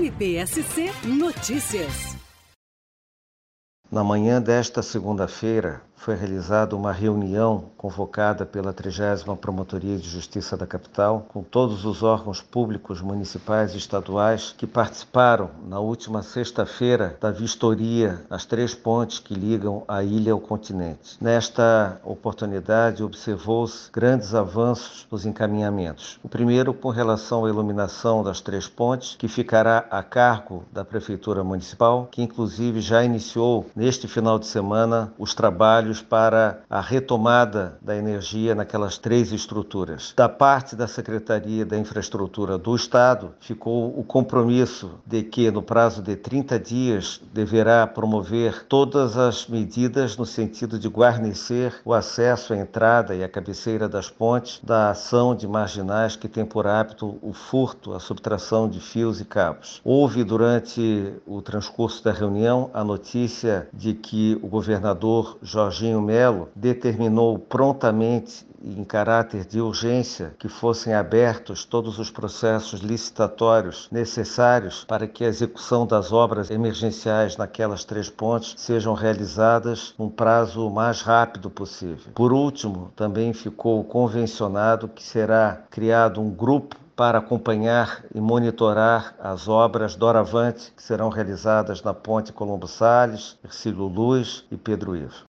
MPSC Notícias. Na manhã desta segunda-feira, foi realizada uma reunião convocada pela 30 Promotoria de Justiça da Capital, com todos os órgãos públicos municipais e estaduais que participaram na última sexta-feira da vistoria às três pontes que ligam a ilha ao continente. Nesta oportunidade, observou-se grandes avanços nos encaminhamentos. O primeiro com relação à iluminação das três pontes, que ficará a cargo da Prefeitura Municipal, que inclusive já iniciou neste final de semana os trabalhos trabalhos para a retomada da energia naquelas três estruturas. Da parte da Secretaria da Infraestrutura do Estado, ficou o compromisso de que, no prazo de 30 dias, deverá promover todas as medidas no sentido de guarnecer o acesso à entrada e à cabeceira das pontes da ação de marginais que tem por hábito o furto, a subtração de fios e cabos. Houve, durante o transcurso da reunião, a notícia de que o governador Jorge Jorginho Melo determinou prontamente em caráter de urgência que fossem abertos todos os processos licitatórios necessários para que a execução das obras emergenciais naquelas três pontes sejam realizadas num prazo o mais rápido possível. Por último, também ficou convencionado que será criado um grupo para acompanhar e monitorar as obras doravante que serão realizadas na Ponte Colombo Salles, Ercílio Luz e Pedro Ivo.